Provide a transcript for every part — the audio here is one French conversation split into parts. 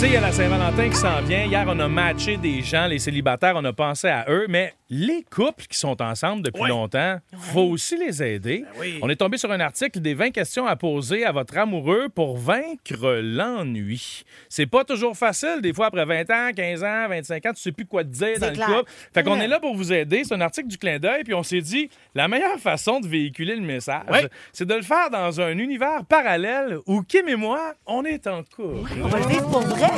Tu sais, il y a la Saint-Valentin qui s'en vient. Hier, on a matché des gens, les célibataires, on a pensé à eux, mais les couples qui sont ensemble depuis longtemps, faut aussi les aider. On est tombé sur un article des 20 questions à poser à votre amoureux pour vaincre l'ennui. C'est pas toujours facile, des fois après 20 ans, 15 ans, 25 ans, tu sais plus quoi te dire dans le couple. Fait qu'on est là pour vous aider. C'est un article du clin d'œil, puis on s'est dit, la meilleure façon de véhiculer le message, c'est de le faire dans un univers parallèle où Kim et moi, on est en couple. On va le vivre pour vrai.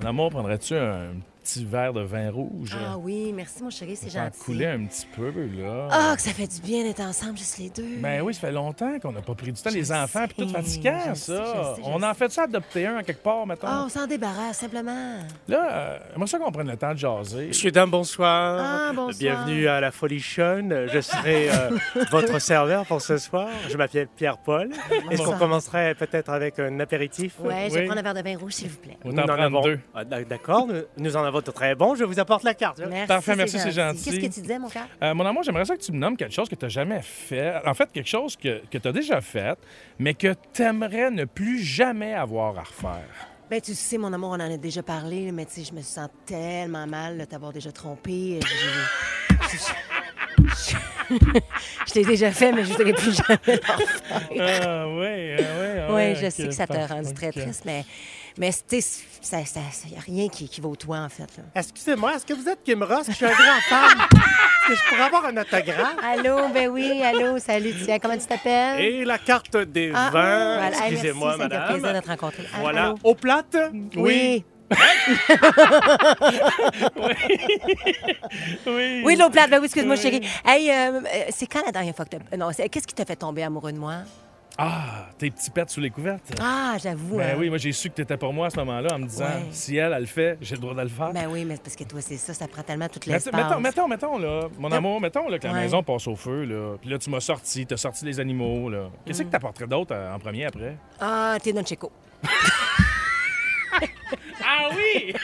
Mon amour, prendrais-tu un petit verre de vin rouge? Ah oui, merci mon chéri, c'est Ça a gentil. coulé un petit peu, là. Ah, que ça fait du bien d'être ensemble, juste les deux. Ben oui, ça fait longtemps qu'on n'a pas pris du temps. Je Les enfants, puis tout sais, fatigant, je ça. sais, je sais, je on en sais. fait ça adopter un à quelque part, mettons? Ah, on s'en débarrasse, simplement. Là, euh, moi, ça qu'on prenne le temps de jaser. Messieurs, dames, bonsoir. Ah, bonsoir. Bienvenue à la Folichon. Je serai euh, votre serveur pour ce soir. Je m'appelle Pierre-Paul. Est-ce qu'on commencerait peut-être avec un apéritif? Ouais, je Oui. vais prendre un verre de vin rouge, s'il vous plaît. On en avons- deux. Ah, D'accord, nous, nous en avons très. Je vous apporte la carte. Merci, Parfait, merci, c'est gentil. Qu'est-ce que tu disais, mon cœur? Euh, mon amour, j'aimerais ça que tu me nommes quelque chose que tu n'as jamais fait. En fait, quelque chose que, que tu as déjà fait, mais que tu aimerais ne plus jamais avoir à refaire. Ben, tu sais, mon amour, on en a déjà parlé, mais tu sais, je me sens tellement mal de t'avoir déjà trompé. Je, je- je- l'ai déjà fait, mais je ne voudrais plus jamais le refaire. Ah oui, ah oui. Oui, je sais que ça t'a rendu très triste, mais, mais tu sais, ça n'y a rien qui, qui vaut toi, en fait. Excusez-moi, est-ce que vous êtes Kim Ross? Je suis un grand fan. Est-ce que je pourrais avoir un autographe? Allô, ben oui, allô, salut, tiens, comment tu t'appelles? Et la carte des Ah, vins. voilà. Hey, Excusez-moi, merci, ça plaisir madame. de te rencontrer. Ah, Voilà. allô? Au plate? Oui. Oui. Oui, l'eau plate, ben oui, excuse-moi, chérie. Hey, euh, euh, c'est quand la dernière fois que t'as... Non, c'est- qu'est-ce qui t'a fait tomber amoureux de moi? Ah, tes petits pets sous les couvertes. Ah, j'avoue. Ben hein. oui, moi j'ai su que tu étais pour moi à ce moment-là en me disant Ouais. si elle, elle le fait, j'ai le droit de le faire. Ben oui, mais parce que toi, c'est ça, ça prend tellement toute l'espace. mettons, mettons, mettons, là, mon amour, mettons là, que la Ouais. maison passe au feu, là. Puis là, tu m'as sorti, t'as sorti les animaux, là. Qu'est-ce Mm. que t'apporterais d'autre euh, en premier après? Ah, t'es Noncheco. Ah oui!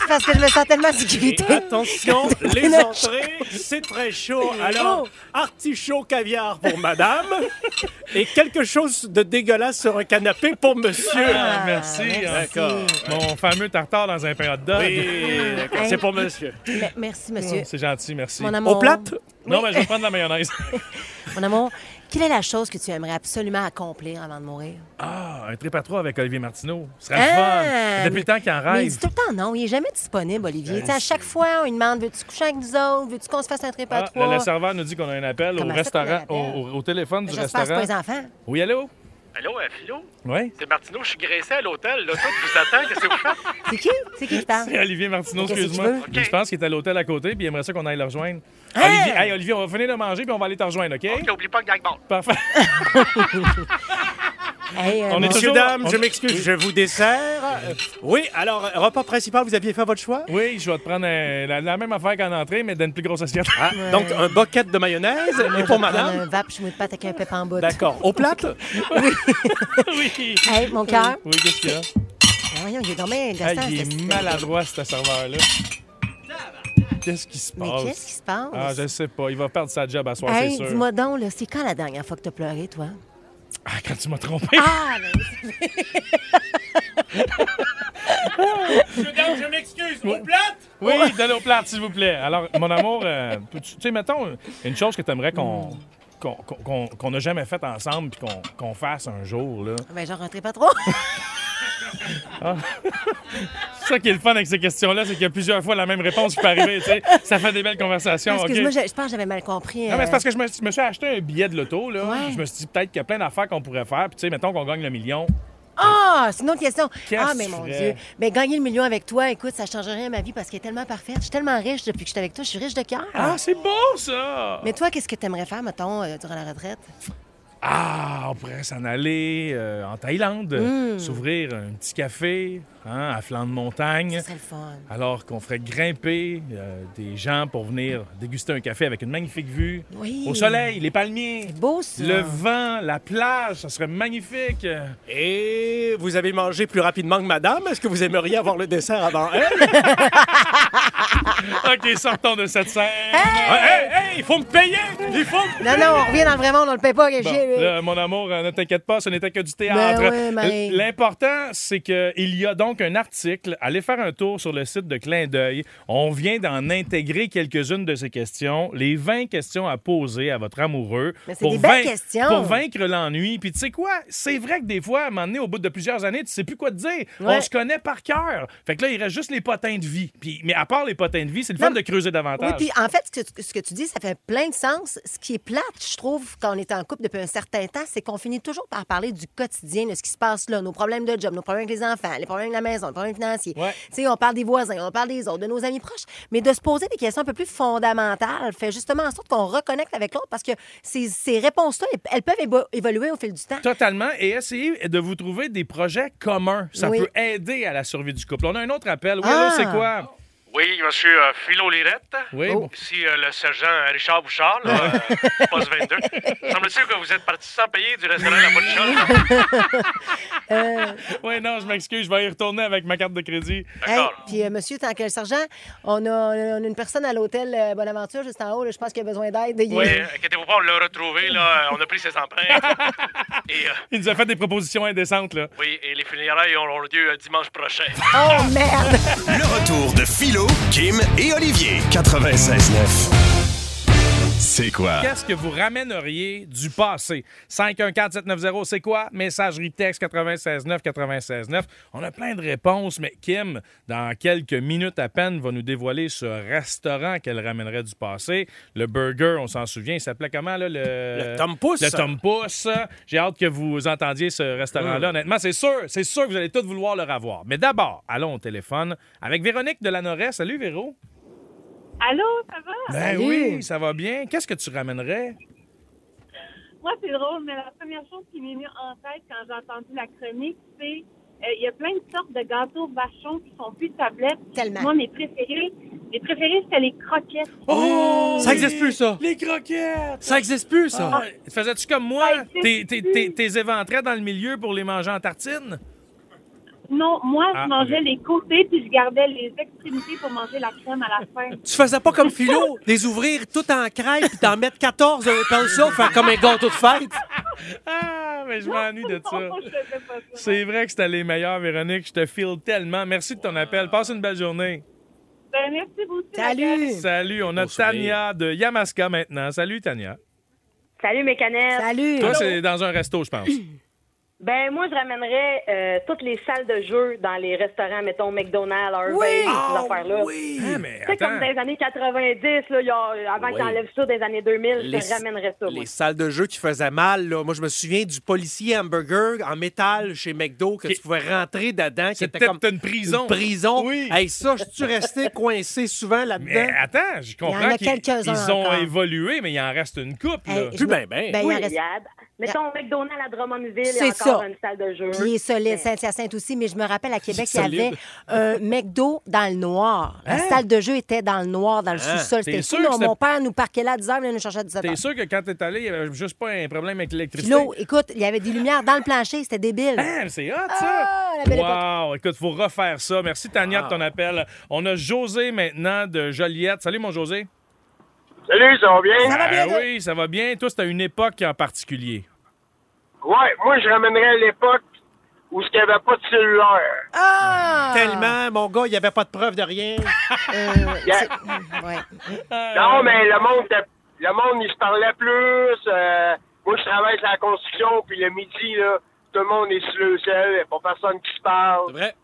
C'est parce que je me sens tellement en Et sécurité. attention, les entrées, c'est très chaud. Alors, artichaut caviar pour madame et quelque chose de dégueulasse sur un canapé pour monsieur. Ah, merci. D'accord. Mon fameux tartare dans un pain hot dog. Oui, d'accord, c'est pour monsieur. Me- Merci, monsieur. C'est gentil, merci. Mon amour. Au plate? Non, mais je vais prendre la mayonnaise. Mon amour, quelle est la chose que tu aimerais absolument accomplir avant de mourir? Ah, un trip à trois avec Olivier Martineau. Ce serait Ah, fun. Depuis mais- le temps qu'il en Mais il rêve. dit tout le temps non, il est jamais disponible, Olivier. Sais, à chaque fois, on lui demande veux-tu coucher avec nous autres? Veux-tu qu'on se fasse un trip à Ah, trois? le, le serveur nous dit qu'on a un appel au Comment restaurant, au, au- au téléphone du J'espère que c'est restaurant. pas les enfants. Oui, allô? Allô, euh, Philo? Oui? C'est Martineau, je suis graissé à l'hôtel. L'auto qui vous attend, qu'est-ce que vous faites? C'est qui? C'est qui qui parle? C'est Olivier Martineau, excuse-moi. Je pense qu'il est à l'hôtel à côté, puis il aimerait ça qu'on aille le rejoindre. Hein? Olivier, hey, Olivier, on va finir de manger, puis on va aller te rejoindre, OK? OK, oublie pas le gagball. Parfait. Hey, euh, On est mon- toujours- on- je m'excuse, je vous dessert. Euh, Oui, alors, euh, repas principal, vous aviez fait votre choix? Oui, je vais te prendre un- la, la même affaire qu'en entrée, mais dans une plus grosse assiette. Ah, donc, un boquette de mayonnaise. Moi, Et je pour madame? Un vape chouette de pâte avec un pep en bout. D'accord. Au plate? oui. Hey, mon cœur. Oui, qu'est-ce qu'il y a? Ben Voyons, il est Hey, gossant, il est maladroit, ce serveur-là. Qu'est-ce qui se passe? Mais qu'est-ce qui se passe? Ah, je sais pas. Il va perdre sa job à soir, Hey, c'est sûr. dis-moi donc, là, c'est quand la dernière fois que t'as pleuré, toi? Ah, quand tu m'as trompé. Ah, ben, Mesdames, je m'excuse. Au plate? Oui, de l'eau plate, s'il vous plaît. Alors, mon amour, euh, tu sais, mettons une chose que tu aimerais qu'on qu'on qu'on- qu'on n'a jamais fait ensemble puis qu'on qu'on fasse un jour, là. ben j'en rentrais pas trop. C'est ça qui est le fun avec ces questions-là, c'est qu'il y a plusieurs fois la même réponse qui peut arriver, tu sais. Ça fait des belles conversations? Excuse-moi, je, je pense que j'avais mal compris. Non, mais c'est euh, parce que je me, je me suis acheté un billet de là. Ouais. Je me suis dit peut-être qu'il y a plein d'affaires qu'on pourrait faire. Puis, tu sais, mettons qu'on gagne le million. Ah, c'est une autre question. Qu'est-ce Ah, que mais tu mon ferais? Dieu. Mais gagner le million avec toi, écoute, ça change rien à ma vie parce qu'elle est tellement parfaite. Je suis tellement riche depuis que je suis avec toi. Je suis riche de cœur. Ah, c'est beau, ça! Mais toi, qu'est-ce que tu aimerais faire, mettons, euh, durant la retraite? Ah, on pourrait s'en aller euh, en Thaïlande, Mm. s'ouvrir un petit café hein, à flanc de montagne. Ça serait le fun. Alors qu'on ferait grimper euh, des gens pour venir déguster un café avec une magnifique vue. Oui. Au soleil, les palmiers, C'est beau, ça. le vent, la plage, ça serait magnifique. Et vous avez mangé plus rapidement que madame? Est-ce que vous aimeriez avoir le dessert avant elle? OK, sortons de cette scène. Hey, hey, hey, il faut me payer! Il faut me Non, non, on revient dans le vrai monde, on le paye pas, Bon, là, mon amour, euh, ne t'inquiète pas, ce n'était que du théâtre. Ben ouais, mais- L- L'important, c'est qu'il y a donc un article. Allez faire un tour sur le site de Clin d'œil. On vient d'en intégrer quelques-unes de ces questions. Les 20 questions à poser à votre amoureux. Mais c'est des belles questions. Pour vaincre l'ennui. Puis tu sais quoi? C'est vrai que des fois, à un moment donné, au bout de plusieurs années, tu sais plus quoi te dire. Ouais. On se connaît par cœur. Fait que là, il reste juste les potins de vie. Puis, mais à part les potins de vie, c'est le fun de creuser davantage. Oui, puis en fait, ce que, tu- ce que tu dis, ça fait plein de sens. Ce qui est plate, je trouve, quand on est en couple depuis un certain temps, c'est qu'on finit toujours par parler du quotidien, de ce qui se passe là, nos problèmes de job, nos problèmes avec les enfants, les problèmes de la maison, les problèmes financiers. Ouais. Tu sais, on parle des voisins, on parle des autres, de nos amis proches. Mais de se poser des questions un peu plus fondamentales fait justement en sorte qu'on reconnecte avec l'autre parce que ces, ces réponses-là, elles- peuvent évo- évoluer au fil du temps. Totalement. Et essayez de vous trouver des projets communs. Ça Oui. peut aider à la survie du couple. On a un autre appel. Oui, Ah! c'est quoi? Oui, monsieur euh, Philo Lirette. Oui, Oh. Ici euh, le sergent Richard Bouchard, là, euh, poste 22. Semble-t-il que vous êtes parti sans payer du restaurant La Bonne Oui, non, je m'excuse. Je vais y retourner avec ma carte de crédit. Hey, D'accord. puis euh, monsieur, tant que le sergent, on a, on a une personne à l'hôtel euh, Bonaventure juste en haut, là, je pense qu'il a besoin d'aide. Oui, inquiétez-vous pas, on l'a retrouvé, là. On a pris ses empreintes. et, euh, Il nous a fait des propositions indécentes, là. oui, et les funérailles auront lieu euh, dimanche prochain. Oh merde! Retour de Philo, Kim et Olivier. 96.9. C'est quoi? Qu'est-ce que vous ramèneriez du passé? 514-790, c'est quoi? Messagerie texte 969 969. On a plein de réponses, mais Kim, dans quelques minutes à peine, va nous dévoiler ce restaurant qu'elle ramènerait du passé. Le burger, on s'en souvient, il s'appelait comment, là? Le, Le Tom Pouce. Le Tom Pouce. J'ai hâte que vous entendiez ce restaurant-là. Honnêtement, c'est sûr, c'est sûr que vous allez tous vouloir le revoir. Mais d'abord, allons au téléphone avec Véronique de Lanoret. Salut, Véro. Allô, ça va? Ben Salut. oui, ça va bien. Qu'est-ce que tu ramènerais? Moi, c'est drôle, mais la première chose qui m'est venue en tête quand j'ai entendu la chronique, c'est euh, il y a plein de sortes de gâteaux vachons qui sont plus tablettes. Tellement. Moi, mes préférés, mes préférés, c'était les croquettes. Oh! Ça existe plus, ça. Les croquettes! Ça existe plus, ça. Ah, Faisais-tu comme moi? T'es- t'es- plus. t'es- T'es éventrais dans le milieu pour les manger en tartine? Non, moi, Ah, je mangeais ok. les côtés puis je gardais les extrémités pour manger la crème à la fin. Tu faisais pas comme Philo, les ouvrir tout en crêpe puis t'en mettre 14 un peu ça, faire comme un gâteau de fête? Ah, mais je m'ennuie de ça. Non, je faisais pas ça. C'est vrai que c'était les meilleurs, Véronique. Je te file tellement. Merci de ton appel. Passe une belle journée. Ben, merci beaucoup. Salut! Salut, on a Beau. Tania de Yamaska maintenant. Salut, Tania. Salut mes canettes. Salut! Toi, c'est dans un resto, je pense. Ben moi je ramènerais euh, toutes les salles de jeu dans les restaurants, mettons McDonald's, Harvey, Oui! ces affaires-là. Ah, mais Tu sais, comme dans les années 90, là, il y a- avant Oui. que t'enlèves ça des années 2000, je Les- ramènerais ça. moi. Les salles de jeu qui faisaient mal, là. Moi, je me souviens du policier hamburger en métal chez McDo que Qui- tu pouvais rentrer dedans, qui était C'était comme une prison. une prison. Oui. Hey, ça, je suis resté coincé souvent là-dedans? Mais attends, je Il y en comprends a qu'ils quelques-uns ils ont encore. évolué, mais il en reste une coupe. là. Hey, Plus je me- ben, ben. Ben, il Oui, en il reste- y a- mettons McDonald's à Drummondville, il y C'est a encore ça. une salle de jeu. Puis il est solide, Saint-Hyacinthe aussi, mais je me rappelle à Québec, il y avait un McDo dans le noir. La salle de jeu était dans le noir, dans le Hein? sous-sol. C'était sûr fou. que Mon- père nous parquait là à 10 heures, il nous cherchait à 17 T'es sûr que quand t'es allé, il y avait juste pas un problème avec l'électricité? L'eau, écoute, il y avait des lumières dans le plancher, c'était débile. Ah, c'est hot, ça! Ah, wow! Écoute, faut refaire ça. Merci, Tania, de ton appel. On a José maintenant de Joliette. Salut, mon José. Salut, ça va bien? Ça va bien, Ah oui, ça va bien. Toi, c'était une époque en particulier. Ouais, moi, je ramènerais l'époque où il n'y avait pas de cellulaire. Ah! Tellement, mon gars, il n'y avait pas de preuve de rien. Euh, Yeah. ouais. Non, mais le monde, le monde, il se parlait plus. euh, moi, je travaille sur la construction, puis le midi, là, tout le monde est sur le sel, il n'y a pas personne qui se parle. C'est vrai.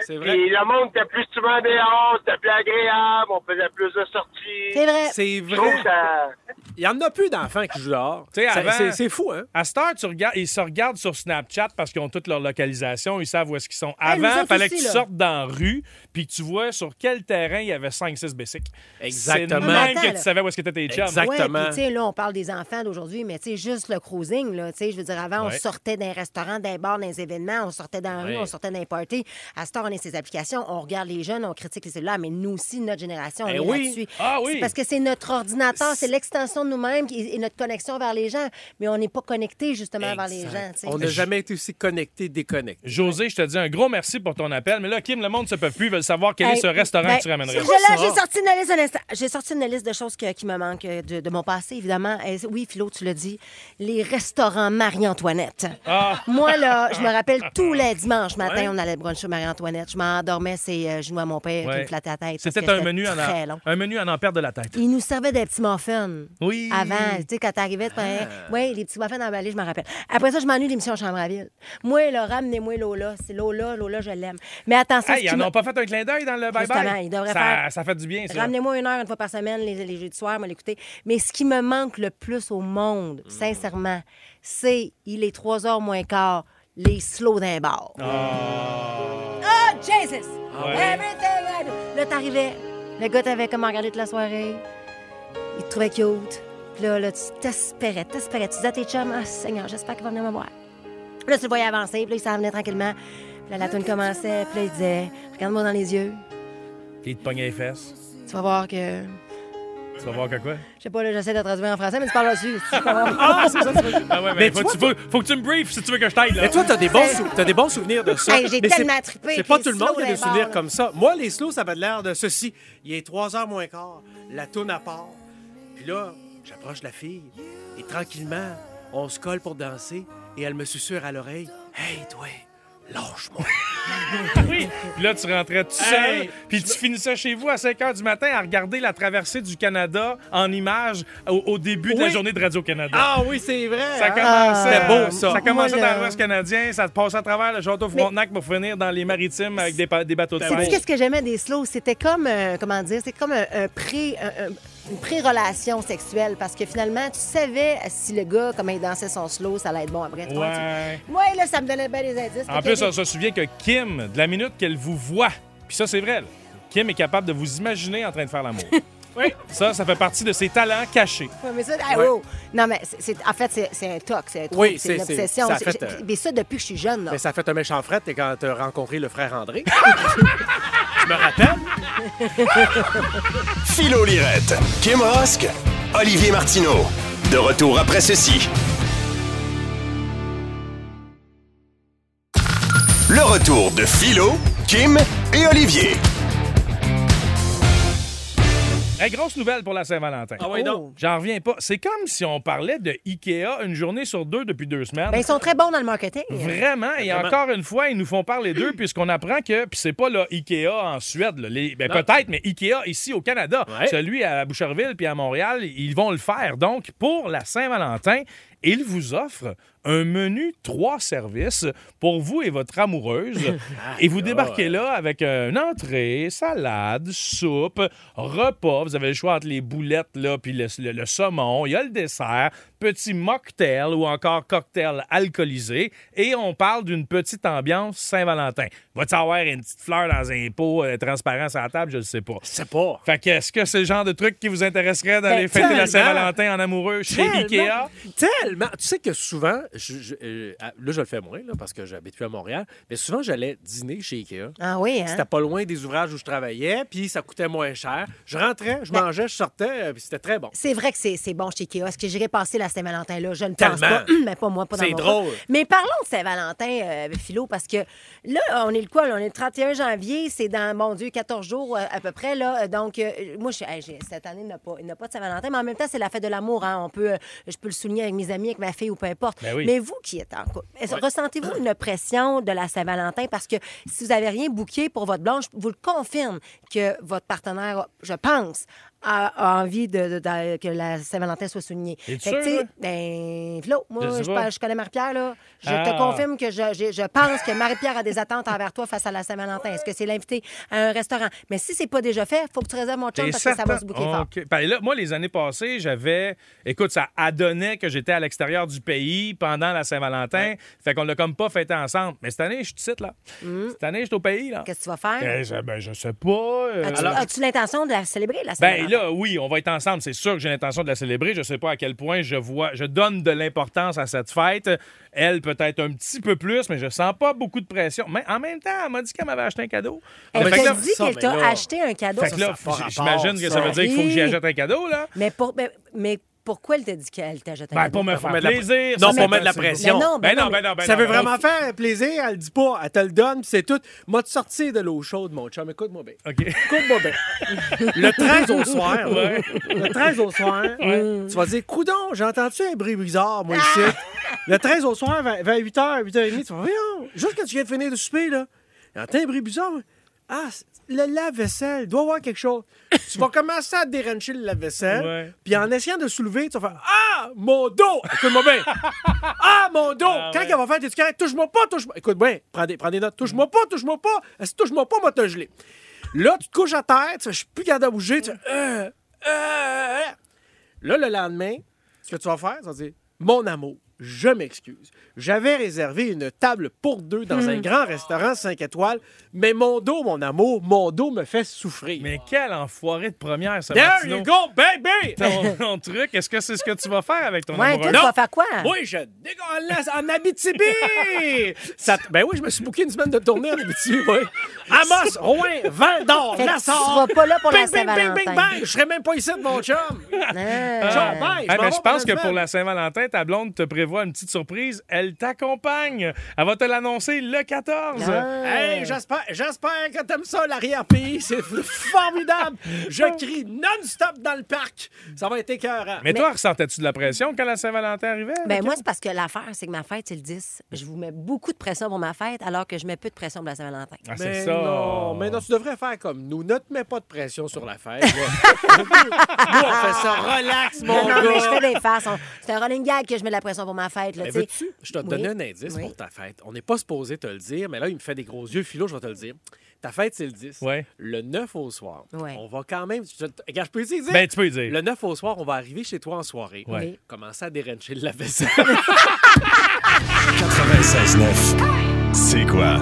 C'est vrai. Puis le monde était plus souvent dehors, c'était plus agréable, on faisait plus de sorties. C'est vrai. C'est vrai. ça... Il y en a plus d'enfants qui jouent dehors. Tu sais, Ça- avant- c'est- C'est fou, hein? À cette heure, tu regardes, ils se regardent sur Snapchat parce qu'ils ont toute leur localisation, ils savent où est-ce qu'ils sont. Avant, il fallait que tu là. sortes dans la rue puis que tu vois sur quel terrain il y avait 5-6 bicycles. Exactement. C'est même attends, que tu savais où est-ce que étaient tes chums. Ouais, Exactement. puis tu sais, là, on parle des enfants d'aujourd'hui, mais tu sais, juste le cruising, là, tu sais, je veux dire, avant, Ouais. on sortait d'un restaurant, d'un bar, d'un événement, on sortait dans la rue, Ouais. on sortait d'un party. À ce on a ces applications, on regarde les jeunes, on critique les cellulaires, mais nous aussi, notre génération, on Eh est oui. là-dessus. Ah oui. Parce que c'est notre ordinateur, c'est l'extension de nous-mêmes et, et notre connexion vers les gens, mais on n'est pas connecté justement vers les gens. On n'a jamais été aussi connecté, déconnecté. José, je te dis un gros merci pour ton appel. Mais là, Kim, le monde ne se peut plus. Ils veulent savoir quel Hey, est ce restaurant ben, que tu ramènerais. là, j'ai sorti une liste, un instant. J'ai sorti une liste de choses que- qui me manquent euh, de, de mon passé, évidemment. Euh, oui, Philo, tu l'as dit, les restaurants Marie-Antoinette. Ah. Moi, là, je me rappelle tous les dimanches matin, Ouais. on allait bruncher Marie-Antoinette. Je m'endormais euh, genoux à mon père qui Ouais. me flattait la tête. C'était un menu, en très en, long. un menu à n'en perdre de la tête. Il nous servait des petits muffins. Oui. Avant, tu sais, quand t'arrivais, tu prenais- Ah. Oui, les petits muffins emballés, je m'en rappelle. Après ça, je m'ennuie l'émission Chambre à ville. Moi, là, ramenez-moi Lola. C'est Lola, Lola, je l'aime. Mais attention, Hey, ils qui en m'a- ont pas fait un clin d'œil dans le Justement, bye-bye? ils devraient ça, faire- ça fait du bien, ça. Ramenez-moi une heure, une fois par semaine, les, les jeudis soirs, moi l'écouter. Mais ce qui me manque le plus au monde, sincèrement, c'est il est 3 heures moins quart, les slow d'un bar. Ah, Jesus! Everything I do. Là, t'arrivais, le gars t'avait comme regardé toute la soirée, il te trouvait cute. Puis là, là, tu t'espérais, t'espérais. Tu disais à tes chums, ah, Seigneur, j'espère qu'il va venir me voir. Là, tu le voyais avancer, puis là, il s'en venait tranquillement. Puis là, la tune commençait, puis là, il disait, regarde-moi dans les yeux, Puis il te pognait les fesses. tu vas voir que. Tu vas voir que quoi? Je sais pas, là, j'essaie de traduire en français, mais tu parles là-dessus. Ah, c'est ça, tu veux dire. Ah ouais, mais, Mais faut, tu que tu, faut, faut que tu me briefes si tu veux que je t'aide. là. Mais toi, t'as des, bons sou- t'as des bons souvenirs de ça. Hey, j'ai Mais c'est- tellement trippé C'est pas tout le monde qui a des souvenirs comme ça. Moi, les slows, ça avait l'air de ceci. Il est 3 heures moins quart, la tourne à part. Puis là, j'approche la fille et tranquillement, on se colle pour danser et elle me susurre à l'oreille Hey, toi, lâche-moi. Oui. Puis là, tu rentrais tout seul. Hey! Puis tu finissais chez vous à 5 h du matin à regarder la traversée du Canada en images au, au début de la journée de Radio-Canada. Ah oui, c'est vrai. Ça hein? commençait, beau, ça. ça commençait Moi, dans l'Ouest canadien, ça passait à travers le château Frontenac pour finir dans les maritimes avec des, bateaux de C'est qu'est-ce que j'aimais des slows? C'était comme, euh, comment dire, c'est comme un, un pré... un- un- une pré-relation sexuelle parce que finalement, tu savais si le gars, comment il dansait son slow, ça allait être bon après. tu vois, tu- Ouais. Moi, là, ça me donnait bien des indices. En plus, on se souvient que Kim, de la minute qu'elle vous voit, puis ça, c'est vrai, là, Kim est capable de vous imaginer en train de faire l'amour. Oui. Ça, ça fait partie de ses talents cachés. Ouais, mais ça, Ouais. oh. Non, mais c'est- en fait, c'est un toc, c'est un trouble, Oui, c'est une obsession. ça fait, euh, Mais ça, depuis que je suis jeune, là. Mais ça a fait un méchant fret et quand t'as rencontré le frère André. Je me rappelle. Philo Lirette, Kim Rosk, Olivier Martineau. De retour après ceci. Le retour de Philo, Kim et Olivier. Hey, grosse nouvelle pour la Saint-Valentin. Ah oui, donc. J'en reviens pas. C'est comme si on parlait de Ikea une journée sur deux depuis deux semaines. Ben, ils sont très bons dans le marketing. Vraiment, et Vraiment. encore une fois, ils nous font parler d'eux puisqu'on apprend que, puis c'est pas là Ikea en Suède, là, les- ben, Non. peut-être, mais Ikea ici au Canada, Ouais. celui à Boucherville puis à Montréal, ils vont le faire. Donc, pour la Saint-Valentin, ils vous offrent un menu trois services pour vous et votre amoureuse. et vous débarquez là avec une entrée, salade, soupe, repas. Vous avez le choix entre les boulettes là, puis le, le- le saumon. Il y a le dessert, petit mocktail ou encore cocktail alcoolisé. Et on parle d'une petite ambiance Saint-Valentin. Va-t-il avoir une petite fleur dans un pot euh, transparent sur la table? Je ne sais pas. C'est pas. Fait que, est-ce que c'est le genre de truc qui vous intéresserait d'aller Ben, fêter la. Saint-Valentin en amoureux chez Tellement. Ikea? Tellement. Tu sais que souvent, je- je- euh, là, je le fais moins là, parce que j'habite plus à Montréal, mais souvent, j'allais dîner chez Ikea. Ah oui, hein? C'était pas loin des ouvrages où je travaillais, puis ça coûtait moins cher. Je rentrais, je Ben- mangeais, je sortais, euh, puis c'était très bon. C'est vrai que c'est bon chez Ikea. Est-ce que j'irai passer la Saint-Valentin là? Je ne pense Tellement. pas. Mais pas moi, pas dans C'est drôle. cas. Mais parlons de Saint-Valentin, euh, Philo, parce que là, on est le quoi? là? On est le 31 janvier. C'est dans, mon Dieu, 14 jours à peu près. Là. Donc, euh, moi, je, cette année, il n'y a, pas- a de Saint-Valentin. Mais en même temps, c'est la fête de l'amour. Hein? On peut, je peux le souligner avec mes amis, avec ma fille ou peu importe. Ben oui. Mais vous qui êtes en couple, ressentez-vous une pression de la Saint-Valentin? Parce que si vous n'avez rien booké pour votre blanche, vous le confirme que votre partenaire, je pense, a, a envie de, de- de- que la Saint-Valentin soit soulignée. Fait que, sûr, là? ben, Flo, moi, Je connais Marie-Pierre, là. Je Ah. te confirme que je, pense que Marie-Pierre a des attentes envers toi face à la Saint-Valentin. Est-ce que c'est l'inviter à un restaurant? Mais si c'est pas déjà fait, il faut que tu réserves mon chum parce que ça va certain? se bouquer fort. OK. Ben là, moi, les années passées, j'avais. Écoute, ça adonnait que j'étais à l'extérieur du pays pendant la Saint-Valentin. Fait qu'on l'a comme pas fêté ensemble. Mais cette année, je suis ici, là. Cette année, je suis au pays, là. Mm. Qu'est-ce que tu vas faire? Ben, je, ben, je sais pas. euh, As-tu alors- as-tu l'intention de la célébrer, la Ben Saint-Valentin? Là, oui, on va être ensemble. C'est sûr que j'ai l'intention de la célébrer. Je sais pas à quel point je vois, je donne de l'importance à cette fête. Elle peut-être un petit peu plus, mais je sens pas beaucoup de pression. Mais en même temps, elle m'a dit qu'elle m'avait acheté un cadeau. Elle t'a dit qu'elle t'a acheté un cadeau. fait que là, j'imagine que ça veut dire qu'il faut que j'y achète un cadeau, là. Mais, pour, mais, mais pourquoi elle t'a dit qu'elle t'a jeté un Ben, cadeau? pour me Faut faire mettre de la- plaisir. Non, ça, pour mettre de la pression. Mais non, ben Ben non, non, ben non, ben ça non, veut ben vraiment faire plaisir, elle le dit pas, elle te le donne, puis c'est tout. Moi, te sortir de l'eau chaude, mon chum, écoute-moi bien. OK. Écoute-moi bien. Le 13 au soir, le 13 au soir, tu vas dire, coudon, j'ai entendu un bruit bizarre, moi, ici? Le 13 au soir, vers, 8h, 8h30, tu vas voyons, juste quand tu viens de finir de souper, là, j'entends un bruit bizarre. Ah, le lave-vaisselle, il doit y avoir quelque chose. Tu vas commencer à dérancher le lave-vaisselle, puis en essayant de soulever, tu vas faire Ah, mon dos! Écoute-moi bien. Ah, mon dos! Ah, Quand ouais. il va faire tes correct, touche-moi pas, touche-moi. Écoute bien, prends des, prends des notes. Touche-moi pas, touche-moi pas. Si touche-moi pas, moi, te geler. Là, tu te couches à terre, tu fais, je suis plus capable de bouger. Tu fais, Euh, euh, euh. Là, le lendemain, ce que tu vas faire, tu vas dire Mon amour, je m'excuse. J'avais réservé une table pour deux dans un grand restaurant 5 étoiles, mais mon dos, mon amour, mon dos me fait souffrir. Mais quel enfoiré de première, ça, There Martineau. you go, baby! Ton, ton truc, est-ce que c'est ce que tu vas faire avec ton Ouais, toi, amoureux? tu vas faire quoi? Oui, je dégueulasse en Abitibi! Ça ben oui, je me suis booké une semaine de tournée en Abitibi, oui. Amos, Rouen, Val d'Or, Fait que tu Nassau. seras pas là pour la Bing, bing, bing, bing, Saint-Valentin. bang! Je serais même pas ici de mon chum. Ah. Ciao, bye! Ah, m'en mais vais je pense que pour la Saint-Valentin, ta blonde te prévoit une petite surprise. Elle t'accompagne. Elle va te l'annoncer le 14. Ah. Hey, j'espère, j'espère que t'aimes ça, l'arrière-pays. C'est formidable. Je crie non-stop dans le parc. Ça va être écœurant. Mais, toi, ressentais-tu de la pression quand la Saint-Valentin arrivait? Ben moi, c'est parce que l'affaire, c'est que ma fête, c'est le 10. Je vous mets beaucoup de pression pour ma fête, alors que je mets peu de pression pour la Saint-Valentin. Ah, c'est ça. non, mais non, tu devrais faire comme nous. Ne te mets pas de pression sur la fête. nous, on fait ça relax, mon Non, non, mais je fais des faces. C'est un running gag que je mets de la pression pour ma fête. Là, Mais tu sais. veux-tu, je te Oui. donner un indice Oui. pour ta fête. On n'est pas supposé te le dire, mais là, il me fait des gros yeux. Philo, je vais te le dire. Ta fête, c'est le 10. Ouais. Le 9 au soir, Ouais. on va quand même... Je, regarde, je peux essayer de dire? Ben, tu peux y dire. Le 9 au soir, on va arriver chez toi en soirée. Ouais. Oui. Commencer à dérancher le lave-vaisselle. 96.9. C'est quoi?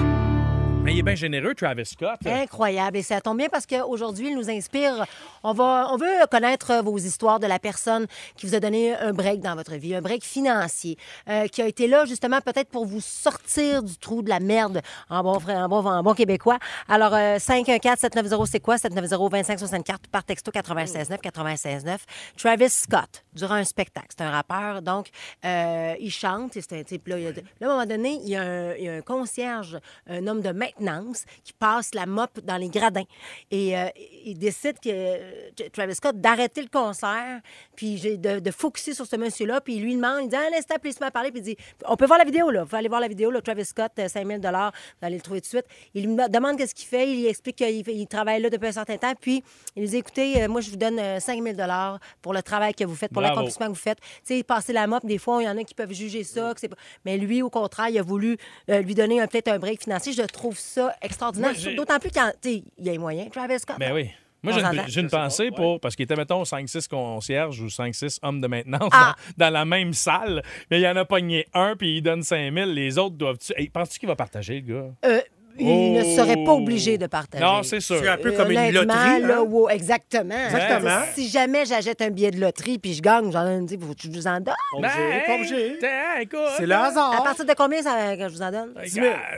Mais il est bien généreux, Travis Scott. Incroyable. Et ça tombe bien parce qu'aujourd'hui, il nous inspire. On, va, on veut connaître vos histoires de la personne qui vous a donné un break dans votre vie, un break financier, euh, qui a été là justement peut-être pour vous sortir du trou de la merde en bon, en bon, en bon québécois. Alors, euh, 514-790, c'est quoi? 790-2564 par texto 969 969 Travis Scott, durant un spectacle. C'est un rappeur, donc euh, il chante. et un type, là, à un moment donné, il y, a a un concierge, un homme de maintenance, qui passe la mop dans les gradins. Et euh, il décide que euh, Travis Scott d'arrêter le concert, puis de, de focuser sur ce monsieur-là, puis il lui demande, il dit un instant, puis il se met à parler, puis il dit on peut voir la vidéo là, vous aller voir la vidéo là, Travis Scott, euh, 5000 dollars, vous allez le trouver tout de suite. Il lui demande qu'est-ce qu'il fait, il lui explique qu'il travaille là depuis un certain temps, puis il lui dit écoutez, euh, moi je vous donne euh, 5000 dollars pour le travail que vous faites, pour l'accomplissement que vous faites. Tu sais, passer la mop, des fois, il y en a qui peuvent juger ça, que c'est pas- mais lui, au contraire, il a voulu euh, lui donner un- peut-être un break financier. Je trouve ça extraordinaire. D'autant plus quand, tu sais, il y a les moyens. Travis Scott. Ben oui. Moi, j'ai une, s'entend. j'ai une pensée pour. Parce qu'il était, mettons, 5-6 concierges ou 5-6 hommes de maintenance Ah. dans, dans la même salle. Mais il y en a pogné un, puis il donne 5 000. Les autres doivent-tu. Hey, Penses-tu qu'il va partager, le gars? Euh, il ne Oh. serait pas obligé de partager. Non, c'est sûr. C'est un peu comme une loterie. là, hein? wow, exactement. Exactement. Si jamais j'achète un billet de loterie puis je gagne, j'en donne, faut que je vous en donne. Pas obligé, pas obligé. t'es- écoute, C'est le À partir de combien ça, que je vous en donne?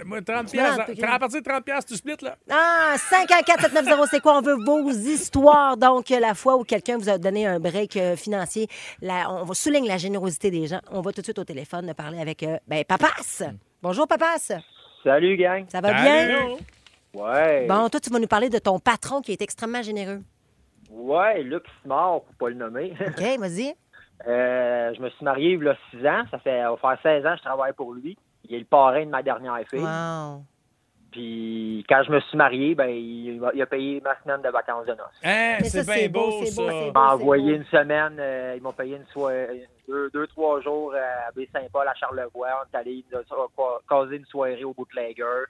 Moi, 30 piastres. ok. À partir de 30 piastres, tu splits, là. Ah, 514-790, c'est quoi? On veut vos histoires. Donc, la fois où quelqu'un vous a donné un break euh, financier, la- on va souligne la générosité des gens. On va tout de suite au téléphone parler avec euh, ben, Papas. Bonjour, Papas. Salut, gang. Ça va bien? Salut. Ouais. Bon, toi, tu vas nous parler de ton patron qui est extrêmement généreux. Ouais, Luc Smart, pour pas le nommer. OK, vas-y. Euh, je me suis marié il y a 6 ans. Ça fait, ça va faire 16 ans que je travaille pour lui. Il est le parrain de ma dernière fille. Wow. Puis quand je me suis marié, ben il, a payé ma semaine de vacances de noces. Hein, c'est bien beau, beau, c'est beau, ça. Ils beau. m'ont envoyé une semaine, euh, ils m'ont payé une soirée, deux, deux, trois jours à Baie-Saint-Paul, à Charlevoix. On est allé caser une soirée au Bootlegger.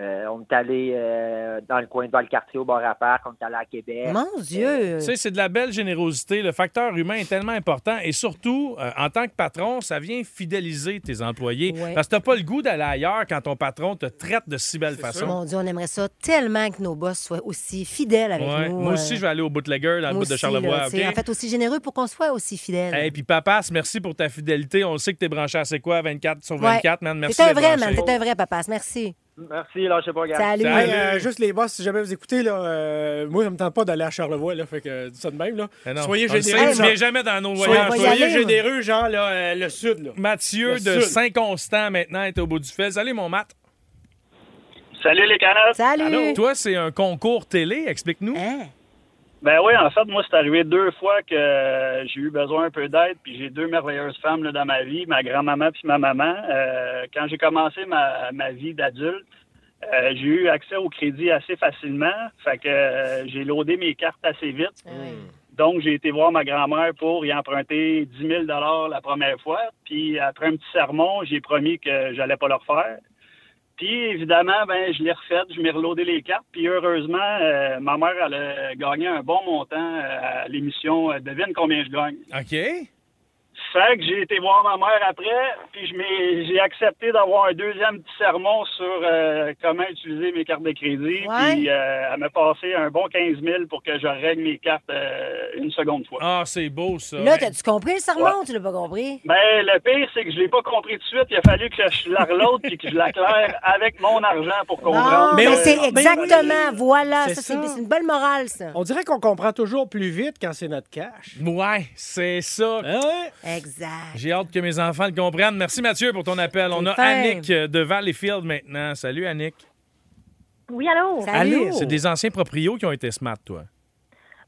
Euh, on est allé euh, dans le coin de Valcartier au bar à parc. On est allé à Québec. Mon Dieu. Tu sais, c'est de la belle générosité. Le facteur humain est tellement important. Et surtout, euh, en tant que patron, ça vient fidéliser tes employés. Ouais. Parce que t'as pas le goût d'aller ailleurs quand ton patron te traite de si belle façon. Mon Dieu, on aimerait ça tellement que nos boss soient aussi fidèles avec Ouais. nous. Moi aussi, euh, je vais aller au bootlegger dans le bout de Charlevoix. OK? En fait, aussi généreux pour qu'on soit aussi fidèles. Et puis, papas, merci pour ta fidélité. On sait que t'es branché à C'est quoi 24 sur 24, man. Merci T'es un vrai, branché. man. T'es un vrai, Papas. Merci. Merci, lâchez pas, gars. Salut. Hey, euh, juste les boss, si jamais vous écoutez, là, euh, moi, ça me tente pas d'aller à Charlevoix, là, fait que euh, dis ça de même, là. Eh Soyez généreux. sait, tu viens jamais dans nos Soyez, voyages. soyez aller, moi. généreux, genre, là, euh, le sud, là. Mathieu Le de. Saint-Constant maintenant est au bout du fil. Salut mon Matt. Salut les canettes. Salut. Toi, c'est un concours télé, explique-nous. Hein? Ben oui, en fait, moi, c'est arrivé deux fois que j'ai eu besoin un peu d'aide, puis j'ai deux merveilleuses femmes là, dans ma vie, ma grand-maman puis ma maman. Euh, quand j'ai commencé ma, ma vie d'adulte, euh, j'ai eu accès au crédit assez facilement, fait que euh, j'ai loadé mes cartes assez vite. Donc, j'ai été voir ma grand-mère pour y emprunter 10 000 la première fois. Puis, après un petit sermon, j'ai promis que j'allais pas le refaire. Puis, évidemment, ben, je l'ai refait, je m'ai reloadé les cartes. Puis, heureusement, euh, ma mère, elle a gagné un bon montant euh, à l'émission euh, Devine combien je gagne. OK. Fait que j'ai été voir ma mère après, puis je m'ai- j'ai accepté d'avoir un deuxième petit sermon sur euh, comment utiliser mes cartes de crédit. Ouais. Puis euh, elle m'a passé un bon 15 000 pour que je règle mes cartes euh, une seconde fois. Ah, c'est beau ça. Là, t'as-tu compris le sermon? Ou tu l'as pas compris? Ben, le pire, c'est que je l'ai pas compris tout de suite. Il a fallu que je la reload puis que je la claire avec mon argent pour comprendre. Bon, Mais on- c'est mais- exactement, voilà. C'est Ça, c'est ça. c'est une belle morale, ça. On dirait qu'on comprend toujours plus vite quand c'est notre cash. Ouais, c'est ça. Hein, ouais? Exact. J'ai hâte que mes enfants le comprennent. Merci Mathieu pour ton appel. On a fin. Annick euh, de Valleyfield maintenant. Salut Annick. Oui, allô? Salut. C'est des anciens proprios qui ont été smart, toi.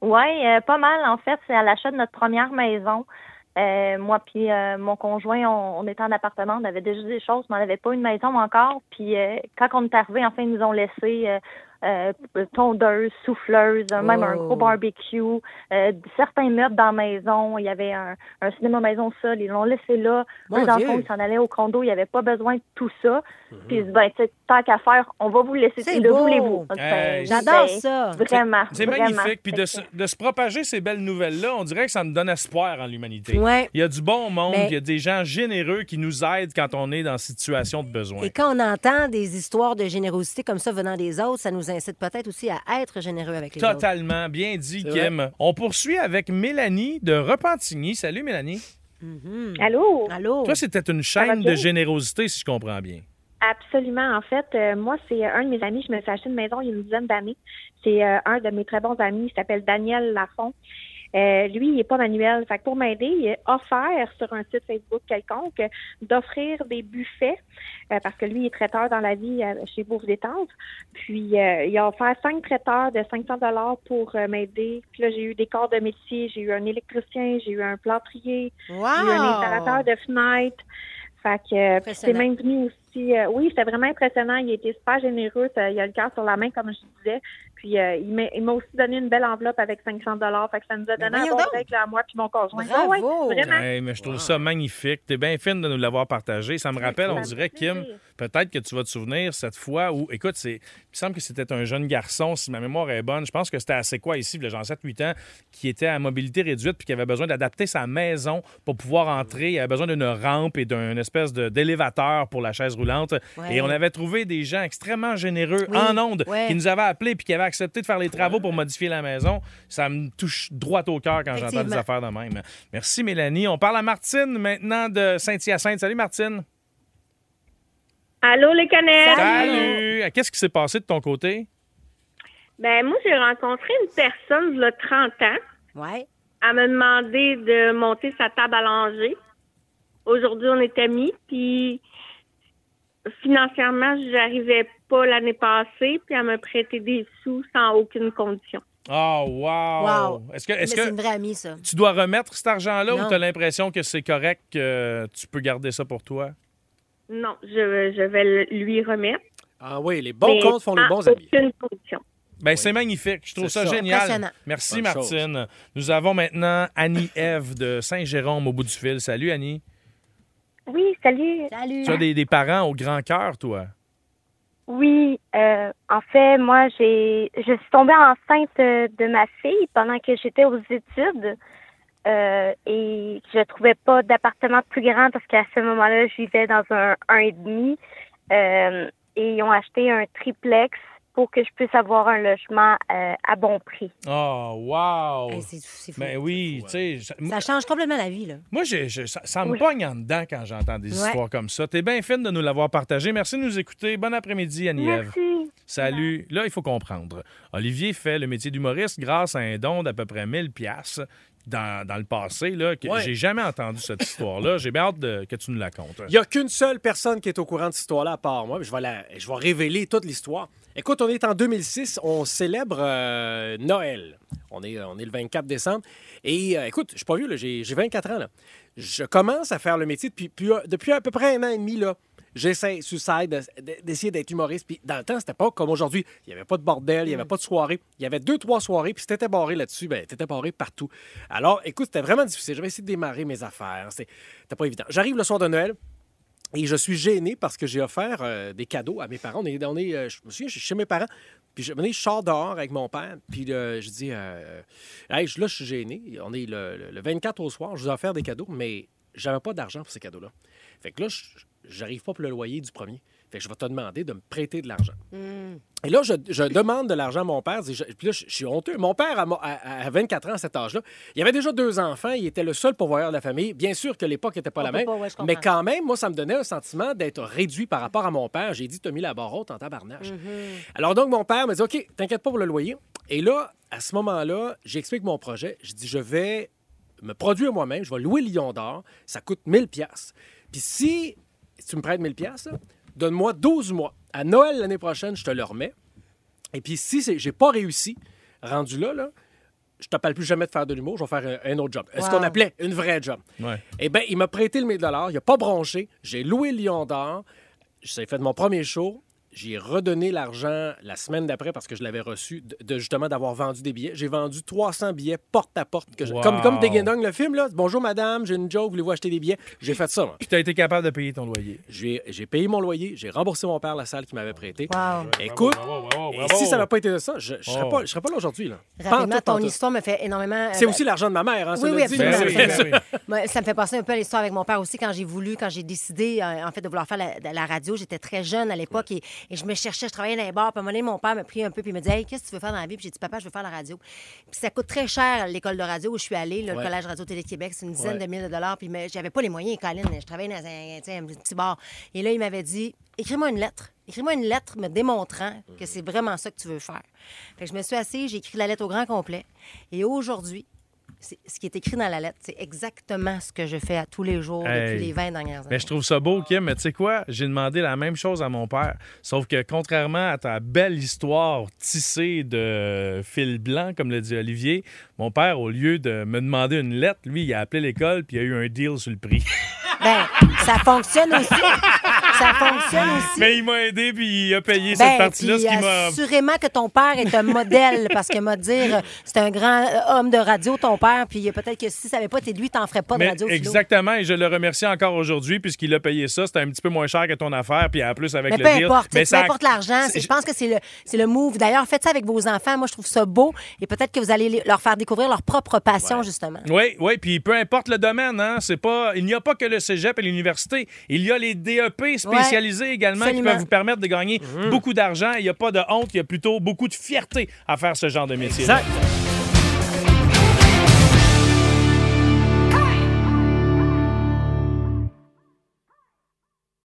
Oui, pas mal. En fait, c'est à l'achat de notre première maison. Euh, moi puis euh, mon conjoint, on, on était en appartement, on avait déjà des choses, mais on n'avait pas une maison encore. Puis euh, quand on est arrivé, enfin, ils nous ont laissé euh, tondeuse, souffleuse, même un Oh. gros barbecue, euh, certains meubles dans la maison. Il y avait un, un cinéma maison seul, ils l'ont laissé là. Mon Eux, dans le fond, ils s'en allaient au condo, il n'y avait pas besoin de tout ça. Puis ils se disent, ben, tant qu'à faire, on va vous laisser. C'est Le beau. voulez-vous? Hey, J'adore Ben, ça. Vraiment. C'est vraiment. magnifique. Puis de, se- de se propager ces belles nouvelles-là, on dirait que ça nous donne espoir en l'humanité. Ouais. Il y a du bon monde, Mais- il y a des gens généreux qui nous aident quand on est dans situation de besoin. Et quand on entend des histoires de générosité comme ça venant des autres, ça nous incite peut-être aussi à être généreux avec les autres. Totalement. Bien dit, C'est Kim. On poursuit avec Mélanie de Repentigny. Salut, Mélanie. Allô? Allô? Toi, c'était une chaîne de générosité, si je comprends bien. Absolument. En fait, euh, moi, c'est un de mes amis. Je me suis acheté une maison il y a une dizaine d'années. C'est euh, un de mes très bons amis. Il s'appelle Daniel Lafont. Euh, lui, il n'est pas manuel. Fait que pour m'aider, il a offert sur un site Facebook quelconque euh, d'offrir des buffets euh, parce que lui, il est traiteur dans la vie euh, chez Bouffe Détente. Puis, euh, il a offert cinq traiteurs de 500 dollars pour euh, m'aider. Puis là, j'ai eu des corps de métier. J'ai eu un électricien, j'ai eu un plâtrier, Wow! j'ai eu un installateur de fenêtres. Fait que euh, c'est même venu aussi. Euh, oui, c'était vraiment impressionnant. Il a été super généreux. Ça- il a le cœur sur la main, comme je disais. Puis euh, il m'a aussi donné une belle enveloppe avec 500 dollars. Fait que ça nous a donné un bon à moi puis mon conjoint. Bravo. Ouais, ouais, vraiment. Hey, mais je trouve ça magnifique. T'es bien fine de nous l'avoir partagé. Ça me rappelle, on dirait, Kim, peut-être que tu vas te souvenir cette fois où, écoute, c'est, il me semble que c'était un jeune garçon, si ma mémoire est bonne. Je pense que c'était assez quoi ici, a genre 7-8 ans, qui était à mobilité réduite puis qui avait besoin d'adapter sa maison pour pouvoir entrer. Il avait besoin d'une rampe et d'un espèce de, d'élévateur pour la chaise roulante. Ouais. Et on avait trouvé des gens extrêmement généreux Oui, en ondes ouais. qui nous avaient appelés puis qui avaient accepté de faire les travaux pour modifier la maison. Ça me touche droit au cœur quand j'entends des affaires de même. Merci, Mélanie. On parle à Martine maintenant de Saint-Hyacinthe. Salut, Martine. Allô, les canettes? Salut. Qu'est-ce qui s'est passé de ton côté? Ben, moi, j'ai rencontré une personne, il y a 30 ans. Ouais. Elle m'a demandé de monter sa table à langer. Aujourd'hui, on est amis, puis financièrement, j'arrivais pas l'année passée, puis elle m'a prêté des sous sans aucune condition. Oh, wow. Wow. Est-ce que, est-ce c'est que une vraie amie, ça. tu dois remettre cet argent-là ou tu as l'impression que c'est correct que tu peux garder ça pour toi? Non, je, je vais le- lui remettre. Ah oui, les bons mais comptes font les bons amis. aucune condition. Ben, c'est magnifique. Je trouve C'est ça, ça. génial. Impressionnant. Merci, Bonne Martine. Nous avons maintenant Annie-Ève de Saint-Jérôme au bout du fil. Salut, Annie. Oui, salut. Salut. Tu as des, des parents au grand cœur, toi? Oui, euh, en fait, moi, j'ai, je suis tombée enceinte de ma fille pendant que j'étais aux études euh, et je trouvais pas d'appartement plus grand parce qu'à ce moment-là, je vivais dans un un et demi euh, et ils ont acheté un triplex pour que je puisse avoir un logement euh, à bon prix. Oh, wow! Hey, c'est- c'est fou. Ben oui, tu sais. ça- Ça change complètement la vie, là. Moi, j'ai- j'ai- ça, ça me Oui. pogne en dedans quand j'entends des Ouais. histoires comme ça. T'es bien fine de nous l'avoir partagé. Merci de nous écouter. Bon après-midi, Annie-Ève. Merci. Salut. Là, il faut comprendre. Olivier fait le métier d'humoriste grâce à un don d'à peu près 1000 pièces dans, dans le passé. Là, que Ouais. J'ai jamais entendu cette histoire-là. J'ai bien hâte de- que tu nous la contes. Il n'y a qu'une seule personne qui est au courant de cette histoire-là à part moi. Je vais, la- je vais révéler toute l'histoire. Écoute, on est en 2006, on célèbre euh, Noël. On est, on est le 24 décembre. Et euh, écoute, je suis pas vieux, j'ai 24 ans. Là. Je commence à faire le métier depuis, depuis, depuis à peu près un an et demi. Là. J'essaie, suicide, de- d'essayer d'être humoriste. Puis dans le temps, c'était pas comme aujourd'hui. Il n'y avait pas de bordel, il n'y avait pas de soirée. Il y avait deux, trois soirées, puis si t'étais barré là-dessus, ben t'étais barré partout. Alors, écoute, c'était vraiment difficile. J'avais essayé de démarrer mes affaires. C'était pas évident. J'arrive le soir de Noël. Et je suis gêné parce que j'ai offert euh, des cadeaux à mes parents. On est, on est, euh, je me souviens, je suis chez mes parents. Puis je, je sors dehors avec mon père. Puis euh, je dis, euh, Hey, je- là, je suis gêné. On est le, le- le 24 au soir. Je vous ai offert des cadeaux, mais j'avais pas d'argent pour ces cadeaux-là. Fait que là, je- j'arrive pas pour le loyer du premier. Fait que je vais te demander de me prêter de l'argent. Et là, je, je demande de l'argent à mon père. Je- puis là, je, je suis honteux. Mon père, à, à- à 24 ans, à cet âge-là, il avait déjà deux enfants. Il était le seul pourvoyeur de la famille. Bien sûr que l'époque n'était pas On la même. pas, ouais, mais quand même, moi, ça me donnait un sentiment d'être réduit par rapport à mon père. J'ai dit, t'as mis la barre haute en tabarnage. Alors donc, mon père me dit, OK, t'inquiète pas pour le loyer. Et là, à ce moment-là, j'explique mon projet. Je dis, je vais me produire moi-même. Je vais louer Lion d'or. Ça coûte 1000 pièces. Puis si tu me prêtes 1000 pièces, donne-moi 12 mois. À Noël l'année prochaine, je te le remets. Et puis si j'ai pas réussi, rendu là, là, je te parle plus jamais de faire de l'humour, je vais faire un, un autre job. Ce qu'on appelait une vraie job. Ouais. Eh bien, il m'a prêté le 1000 il n'a pas bronché. J'ai loué le Lion d'or. J'ai fait mon premier show. J'ai redonné l'argent la semaine d'après parce que je l'avais reçu de, de justement d'avoir vendu des billets. J'ai vendu 300 billets porte à porte. que je- Wow. Comme, comme Ding Dong, le film, là. Bonjour madame, j'ai une joke, voulez-vous acheter des billets? J'ai fait ça, moi. Puis t'as été capable de payer ton loyer. J'ai j'ai payé mon loyer, j'ai remboursé mon père la salle qu'il m'avait prêtée. Wow. Écoute, Bravo, bravo, et bravo. si ça n'avait pas été de ça, je ne serais, Oh. pas- je serais pas là aujourd'hui. là. Rapidement, Pantoute, ton pantoute. histoire me fait énormément. C'est euh, aussi l'argent de ma mère, hein, ça Oui, oui, dit. absolument. Ben oui, ben oui. Moi, ça me fait passer un peu à l'histoire avec mon père aussi quand j'ai voulu, quand j'ai décidé euh, en fait de vouloir faire la, de la radio. J'étais très jeune à l'époque et, et je me cherchais, je travaillais dans les bars. Puis à un moment donné, mon père m'a pris un peu puis il me dit Hey, qu'est-ce que tu veux faire dans la vie Puis j'ai dit Papa, je veux faire la radio. Puis ça coûte très cher l'école de radio où je suis allée, là, Ouais. le collège Radio Télé Québec, c'est une dizaine Ouais. de mille de dollars. Puis j'avais pas les moyens, Colin. Je travaillais dans un, un petit bar. Et là, il m'avait dit Écris-moi une lettre. Écris-moi une lettre me démontrant que c'est vraiment ça que tu veux faire. Fait que je me suis assise, j'ai écrit la lettre au grand complet. Et aujourd'hui, ce qui est écrit dans la lettre, c'est exactement ce que je fais à tous les jours Hey. depuis les 20 dernières années. Mais je trouve ça beau, Kim. Mais tu sais quoi? J'ai demandé la même chose à mon père. Sauf que contrairement à ta belle histoire tissée de fil blanc, comme le dit Olivier, mon père, au lieu de me demander une lettre, lui, il a appelé l'école puis il a eu un deal sur le prix. Ben, ça fonctionne aussi. Ça fonctionne aussi. Mais il m'a aidé puis il a payé Ben, cette partie-là, ce qui m'a. assurément que ton père est un modèle parce que m'a dire euh, c'est un grand euh, homme de radio ton père puis euh, peut-être que si ça n'avait pas été lui t'en ferais pas de Mais radio philo. exactement, et je le remercie encore aujourd'hui puisqu'il a payé ça. C'était un petit peu moins cher que ton affaire, puis en plus avec Mais le peu deal. importe, Mais peu ça- importe l'argent, je pense que c'est le, c'est le move. D'ailleurs, faites ça avec vos enfants. Moi, je trouve ça beau et peut-être que vous allez leur faire découvrir leur propre passion, justement. Oui, oui, puis peu importe le domaine, hein, c'est pas, il n'y a pas que le cégep et l'université. Il y a les DEP spécialisés également qui peuvent vous permettre de gagner beaucoup d'argent. Il n'y a pas de honte, il y a plutôt beaucoup de fierté à faire ce genre de métier. Exact.